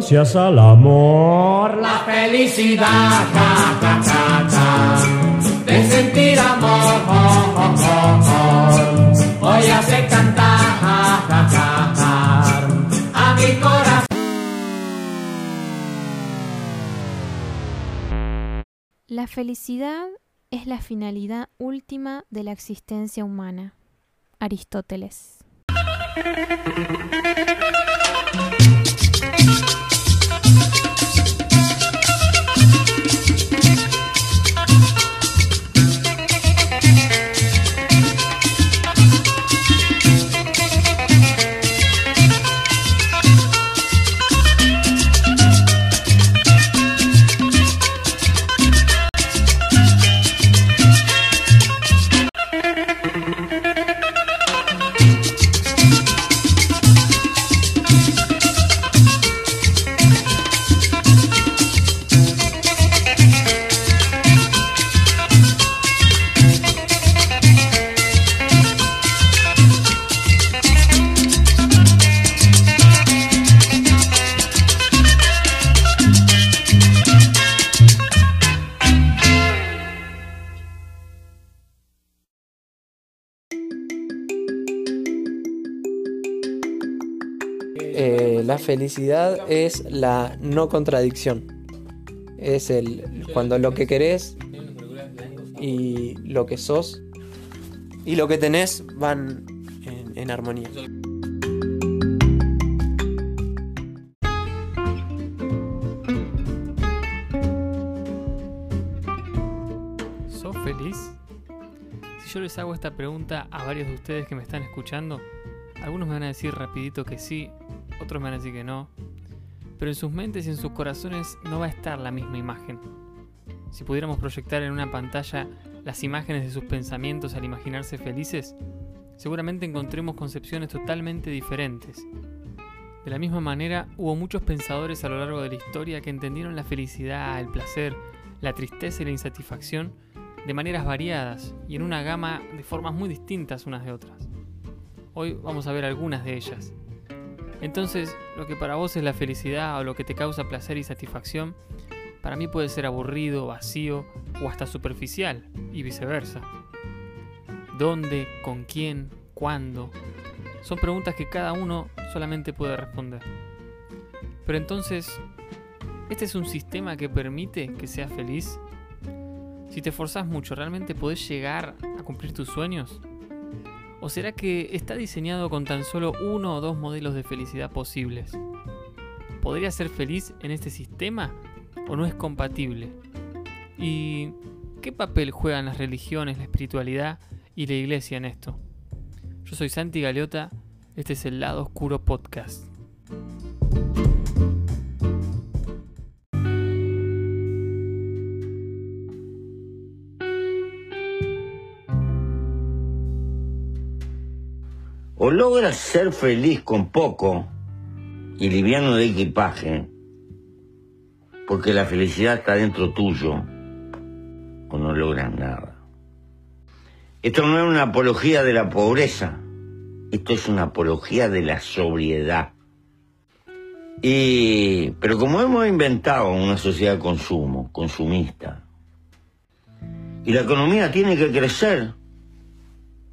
gracias al amor. La felicidad, ja, ja, ja, ja, de sentir amor, oh, oh, oh, oh. hoy hace cantar ja, ja, ja, ja, a mi corazón. La felicidad es la finalidad última de la existencia humana. Aristóteles. Eh, la felicidad es la no contradicción. Es el cuando lo que querés y lo que sos y lo que tenés van en, en armonía. ¿Sos feliz? Si yo les hago esta pregunta a varios de ustedes que me están escuchando, algunos me van a decir rapidito que sí, otros van a decir que no, pero en sus mentes y en sus corazones no va a estar la misma imagen. Si pudiéramos proyectar en una pantalla las imágenes de sus pensamientos al imaginarse felices, seguramente encontremos concepciones totalmente diferentes. De la misma manera, hubo muchos pensadores a lo largo de la historia que entendieron la felicidad, el placer, la tristeza y la insatisfacción de maneras variadas y en una gama de formas muy distintas unas de otras. Hoy vamos a ver algunas de ellas. Entonces, lo que para vos es la felicidad o lo que te causa placer y satisfacción, para mí puede ser aburrido, vacío o hasta superficial y viceversa. ¿Dónde? ¿Con quién? ¿Cuándo? Son preguntas que cada uno solamente puede responder. Pero entonces, ¿este es un sistema que permite que seas feliz? Si te esforzás mucho, ¿realmente podés llegar a cumplir tus sueños? ¿O será que está diseñado con tan solo uno o dos modelos de felicidad posibles? ¿Podría ser feliz en este sistema o no es compatible? ¿Y qué papel juegan las religiones, la espiritualidad y la iglesia en esto? Yo soy Santi Galeota, este es el Lado Oscuro Podcast. O logras ser feliz con poco y liviano de equipaje, porque la felicidad está dentro tuyo, o no logras nada. Esto no es una apología de la pobreza, esto es una apología de la sobriedad. Y, pero como hemos inventado una sociedad de consumo, consumista, y la economía tiene que crecer,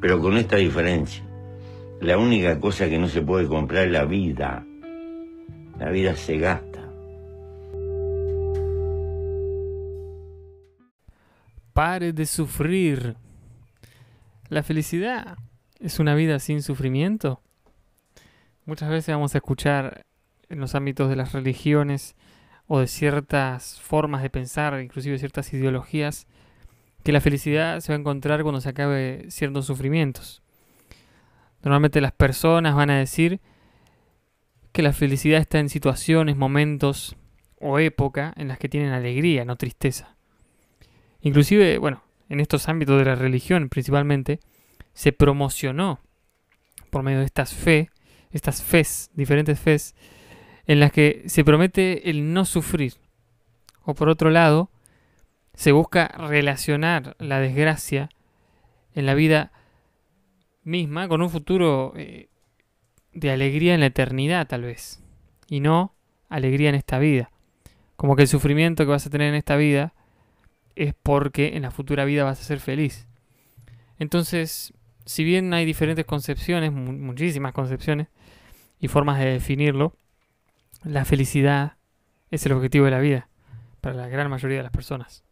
pero con esta diferencia. La única cosa que no se puede comprar es la vida. La vida se gasta. Pare de sufrir. La felicidad es una vida sin sufrimiento. Muchas veces vamos a escuchar en los ámbitos de las religiones o de ciertas formas de pensar, inclusive ciertas ideologías, que la felicidad se va a encontrar cuando se acabe ciertos sufrimientos. Normalmente las personas van a decir que la felicidad está en situaciones, momentos o época en las que tienen alegría, no tristeza. Inclusive, bueno, en estos ámbitos de la religión principalmente, se promocionó por medio de estas fe, estas fes, diferentes fes, en las que se promete el no sufrir. O por otro lado, se busca relacionar la desgracia en la vida misma con un futuro eh, de alegría en la eternidad tal vez. Y no alegría en esta vida. Como que el sufrimiento que vas a tener en esta vida es porque en la futura vida vas a ser feliz. Entonces, si bien hay diferentes concepciones, muchísimas concepciones y formas de definirlo, la felicidad es el objetivo de la vida para la gran mayoría de las personas.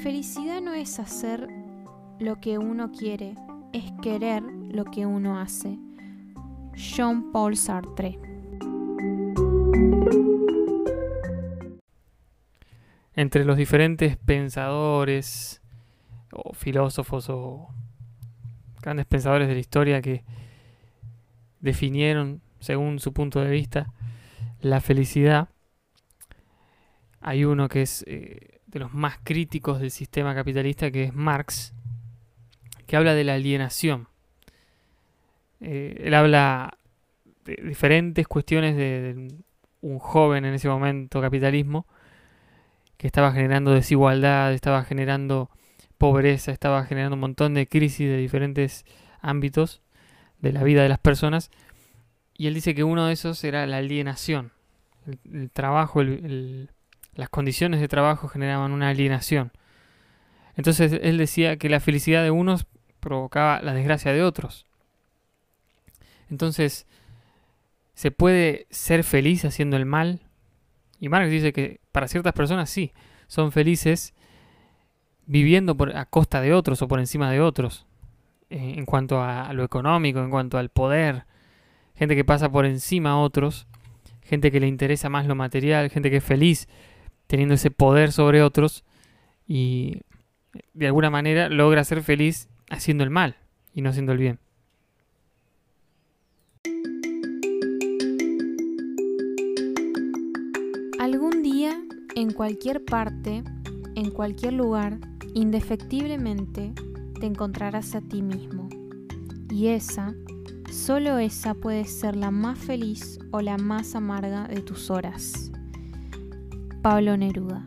Felicidad no es hacer lo que uno quiere, es querer lo que uno hace. Jean-Paul Sartre. Entre los diferentes pensadores o filósofos o grandes pensadores de la historia que definieron, según su punto de vista, la felicidad, hay uno que es eh, de los más críticos del sistema capitalista, que es Marx, que habla de la alienación. Eh, él habla de diferentes cuestiones de, un joven en ese momento capitalismo que estaba generando desigualdad, estaba generando pobreza, estaba generando un montón de crisis de diferentes ámbitos de la vida de las personas. Y él dice que uno de esos era la alienación. El, trabajo, las condiciones de trabajo generaban una alienación. Entonces él decía que la felicidad de unos provocaba la desgracia de otros. Entonces, ¿se puede ser feliz haciendo el mal? Y Marx dice que para ciertas personas sí, son felices viviendo por, a costa de otros o por encima de otros, eh, en cuanto a, lo económico, en cuanto al poder, gente que pasa por encima a otros, gente que le interesa más lo material, gente que es feliz teniendo ese poder sobre otros y de alguna manera logra ser feliz haciendo el mal y no haciendo el bien. Algún día, en cualquier parte, en cualquier lugar, indefectiblemente te encontrarás a ti mismo. Y esa, solo esa puede ser la más feliz o la más amarga de tus horas. Pablo Neruda.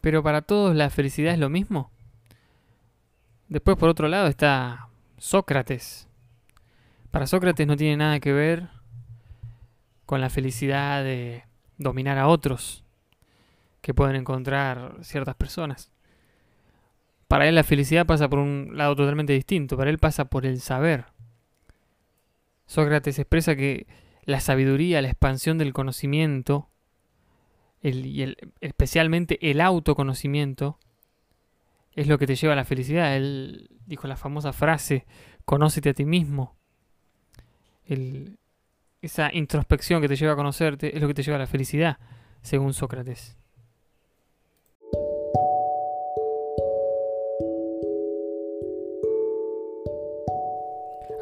Pero para todos la felicidad es lo mismo. Después por otro lado está Sócrates. Para Sócrates no tiene nada que ver con la felicidad de dominar a otros que pueden encontrar ciertas personas. Para él la felicidad pasa por un lado totalmente distinto, para él pasa por el saber. Sócrates expresa que la sabiduría, la expansión del conocimiento, y especialmente el autoconocimiento, es lo que te lleva a la felicidad. Él dijo la famosa frase, conócete a ti mismo. esa introspección que te lleva a conocerte es lo que te lleva a la felicidad, según Sócrates.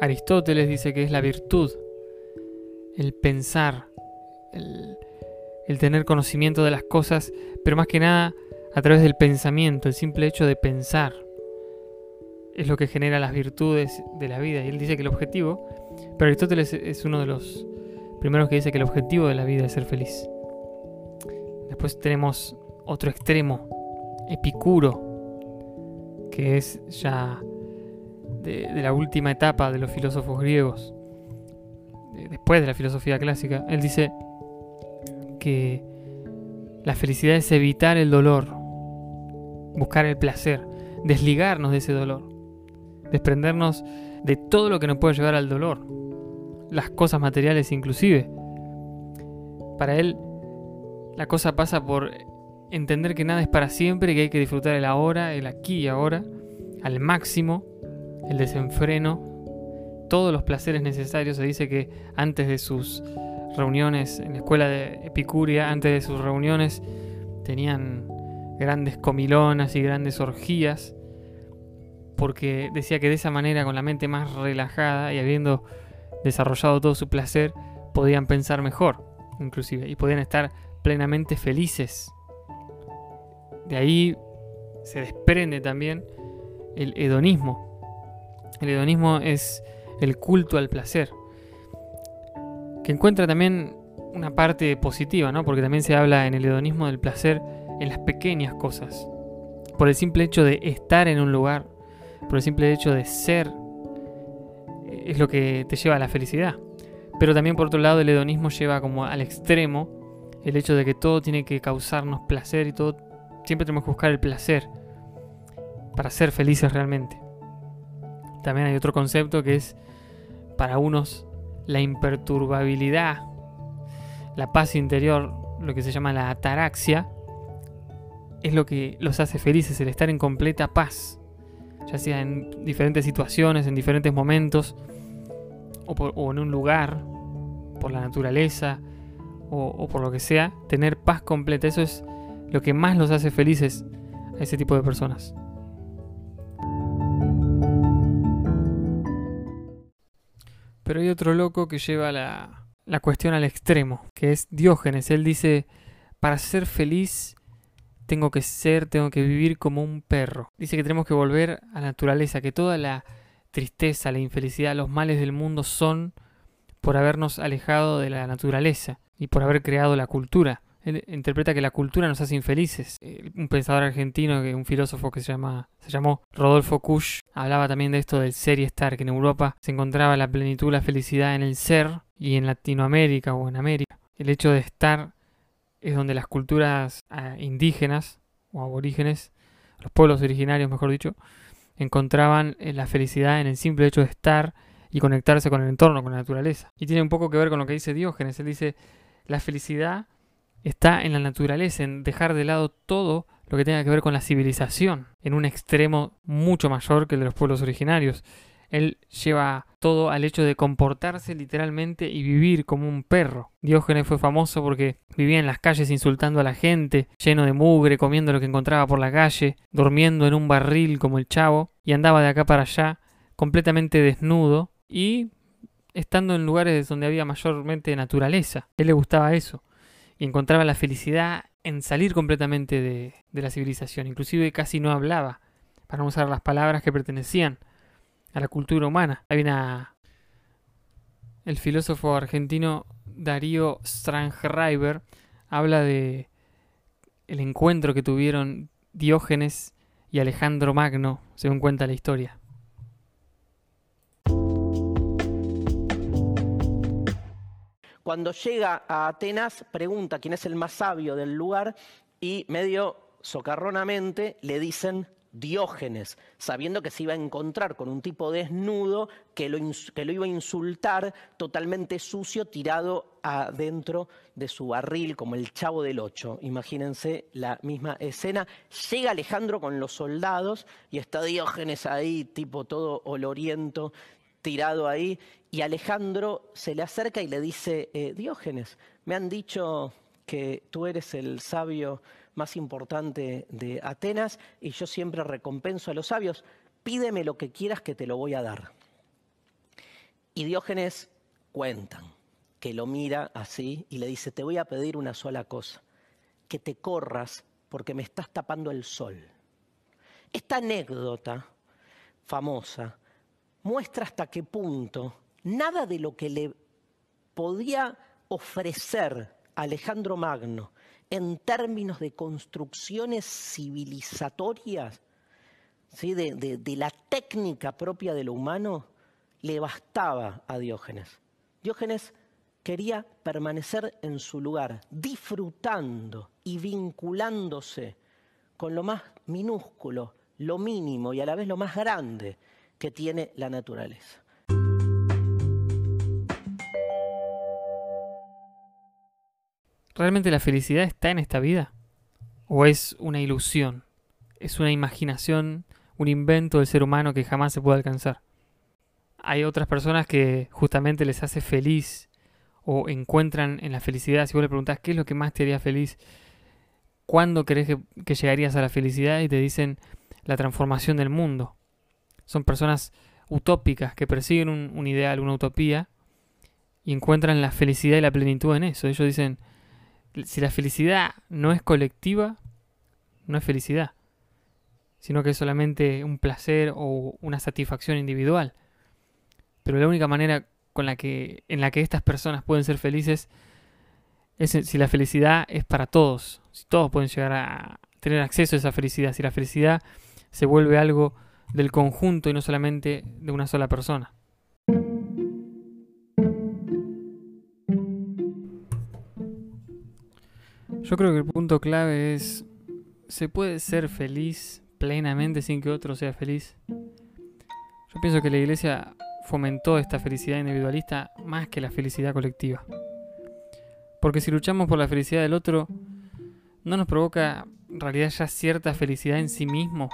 Aristóteles dice que es la virtud, el pensar, el, tener conocimiento de las cosas, pero más que nada a través del pensamiento, el simple hecho de pensar es lo que genera las virtudes de la vida. Y él dice que el objetivo, pero Aristóteles es uno de los primeros que dice que el objetivo de la vida es ser feliz. Después tenemos otro extremo, Epicuro, que es ya de, la última etapa de los filósofos griegos, después de la filosofía clásica. Él dice que la felicidad es evitar el dolor, buscar el placer, desligarnos de ese dolor, desprendernos de todo lo que nos puede llevar al dolor, las cosas materiales inclusive. Para él, la cosa pasa por entender que nada es para siempre, que hay que disfrutar el ahora, el aquí y ahora, al máximo, el desenfreno, todos los placeres necesarios. Se dice que antes de sus reuniones en la escuela de Epicuria, antes de sus reuniones, tenían grandes comilonas y grandes orgías, porque decía que de esa manera, con la mente más relajada y habiendo desarrollado todo su placer, podían pensar mejor, inclusive, y podían estar plenamente felices. De ahí se desprende también el hedonismo. El hedonismo es el culto al placer, que encuentra también una parte positiva, ¿no? Porque también se habla en el hedonismo del placer en las pequeñas cosas. Por el simple hecho de estar en un lugar, por el simple hecho de ser, eh, es lo que te lleva a la felicidad. Pero también por otro lado el hedonismo lleva como al extremo el hecho de que todo tiene que causarnos placer y todo siempre tenemos que buscar el placer para ser felices realmente. También hay otro concepto que es para unos la imperturbabilidad, la paz interior, lo que se llama la ataraxia, es lo que los hace felices, el estar en completa paz, ya sea en diferentes situaciones, en diferentes momentos, o, en un lugar, por la naturaleza, o, o por lo que sea, tener paz completa, eso es lo que más los hace felices a ese tipo de personas. Pero hay otro loco que lleva la, la cuestión al extremo, que es Diógenes. Él dice, para ser feliz tengo que ser, tengo que vivir como un perro. Dice que tenemos que volver a la naturaleza, que toda la tristeza, la infelicidad, los males del mundo son por habernos alejado de la naturaleza y por haber creado la cultura. Él interpreta que la cultura nos hace infelices. Un pensador argentino, un filósofo que se, llama, se llamó Rodolfo Kusch, hablaba también de esto del ser y estar, que en Europa se encontraba la plenitud, la felicidad en el ser y en Latinoamérica o en América. El hecho de estar es donde las culturas ah, indígenas o aborígenes, los pueblos originarios mejor dicho, encontraban eh, la felicidad en el simple hecho de estar y conectarse con el entorno, con la naturaleza. Y tiene un poco que ver con lo que dice Diógenes. Él dice, la felicidad está en la naturaleza, en dejar de lado todo lo que tenga que ver con la civilización, en un extremo mucho mayor que el de los pueblos originarios. Él lleva todo al hecho de comportarse literalmente y vivir como un perro. Diógenes fue famoso porque vivía en las calles insultando a la gente, lleno de mugre, comiendo lo que encontraba por la calle, durmiendo en un barril como el chavo, y andaba de acá para allá, completamente desnudo y estando en lugares donde había mayormente naturaleza. Él le gustaba eso y encontraba la felicidad en salir completamente de, la civilización. Inclusive casi no hablaba para no usar las palabras que pertenecían a la cultura humana. Hay una... El filósofo argentino Darío Strangreiber habla de el encuentro que tuvieron Diógenes y Alejandro Magno, según cuenta la historia. Cuando llega a Atenas, pregunta quién es el más sabio del lugar y medio socarronamente le dicen Diógenes, sabiendo que se iba a encontrar con un tipo desnudo que lo, iba a insultar totalmente sucio, tirado adentro de su barril, como el chavo del ocho. Imagínense la misma escena. Llega Alejandro con los soldados y está Diógenes ahí, tipo todo oloriento, tirado ahí, y Alejandro se le acerca y le dice, eh, Diógenes, me han dicho que tú eres el sabio más importante de Atenas y yo siempre recompenso a los sabios, pídeme lo que quieras que te lo voy a dar. Y Diógenes cuentan que lo mira así y le dice, te voy a pedir una sola cosa, que te corras porque me estás tapando el sol. Esta anécdota famosa muestra hasta qué punto nada de lo que le podía ofrecer Alejandro Magno en términos de construcciones civilizatorias, ¿sí? de, de la técnica propia de lo humano, le bastaba a Diógenes. Diógenes quería permanecer en su lugar, disfrutando y vinculándose con lo más minúsculo, lo mínimo y a la vez lo más grande que tiene la naturaleza. ¿Realmente la felicidad está en esta vida? ¿O es una ilusión? ¿Es una imaginación, un invento del ser humano que jamás se puede alcanzar? Hay otras personas que justamente les hace feliz o encuentran en la felicidad, si vos le preguntás qué es lo que más te haría feliz, ¿cuándo crees que, llegarías a la felicidad? Y te dicen la transformación del mundo. Son personas utópicas que persiguen un, un ideal, una utopía, y encuentran la felicidad y la plenitud en eso. Ellos dicen, si la felicidad no es colectiva, no es felicidad, sino que es solamente un placer o una satisfacción individual. Pero la única manera con la que, en la que estas personas pueden ser felices es si la felicidad es para todos, si todos pueden llegar a tener acceso a esa felicidad, si la felicidad se vuelve algo del conjunto y no solamente de una sola persona. Yo creo que el punto clave es, ¿se puede ser feliz plenamente sin que otro sea feliz? Yo pienso que la iglesia fomentó esta felicidad individualista más que la felicidad colectiva. Porque si luchamos por la felicidad del otro, no nos provoca en realidad ya cierta felicidad en sí mismo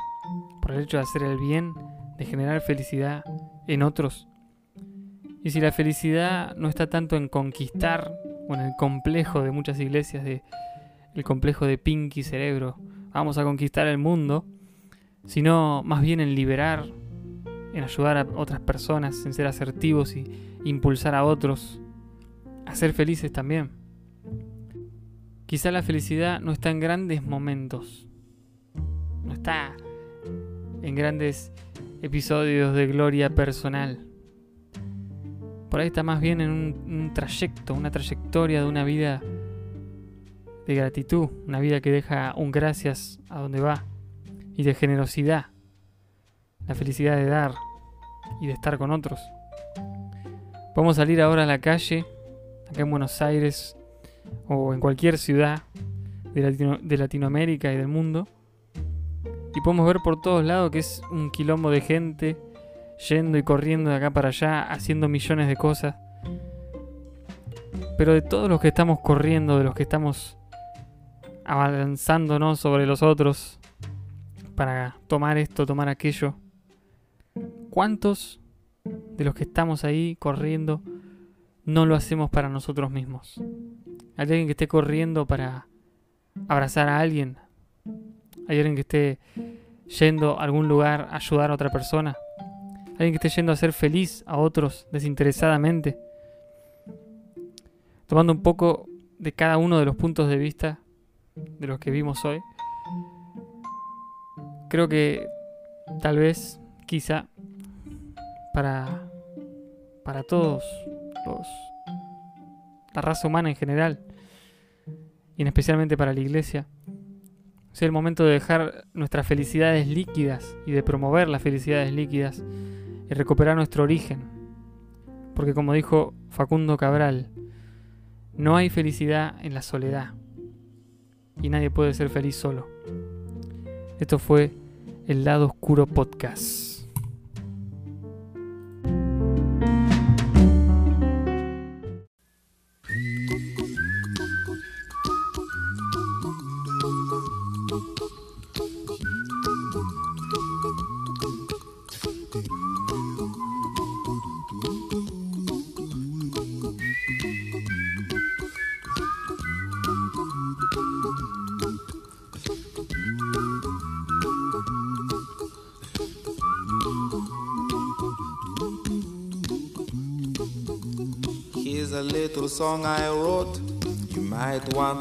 por el hecho de hacer el bien, de generar felicidad en otros. Y si la felicidad no está tanto en conquistar o en el complejo de muchas iglesias de el complejo de Pinky Cerebro, vamos a conquistar el mundo, sino más bien en liberar, en ayudar a otras personas, en ser asertivos y impulsar a otros a ser felices también. Quizá la felicidad no está en grandes momentos, no está en grandes episodios de gloria personal. Por ahí está más bien en un, un trayecto, una trayectoria de una vida de gratitud, una vida que deja un gracias a donde va, y de generosidad, la felicidad de dar y de estar con otros. Podemos salir ahora a la calle, acá en Buenos Aires o en cualquier ciudad de, de Latinoamérica y del mundo, y podemos ver por todos lados que es un quilombo de gente yendo y corriendo de acá para allá, haciendo millones de cosas. Pero de todos los que estamos corriendo, de los que estamos avanzándonos sobre los otros para tomar esto, tomar aquello. ¿Cuántos de los que estamos ahí corriendo no lo hacemos para nosotros mismos? ¿Hay alguien que esté corriendo para abrazar a alguien? ¿Hay alguien que esté yendo a algún lugar a ayudar a otra persona? ¿Alguien que esté yendo a ser feliz a otros desinteresadamente? Tomando un poco de cada uno de los puntos de vista de los que vimos hoy, creo que tal vez, quizá, para, para todos los, la raza humana en general, y en especialmente para la iglesia, sea el momento de dejar nuestras felicidades líquidas y de promover las felicidades líquidas y recuperar nuestro origen. Porque como dijo Facundo Cabral, no hay felicidad en la soledad y nadie puede ser feliz solo. Esto fue el lado oscuro podcast.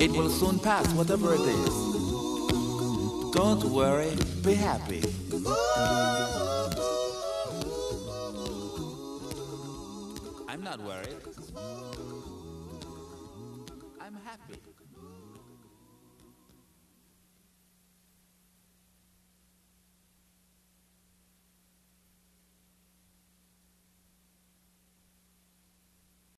It will soon pass, whatever it is. Don't worry, be happy. I'm not worried.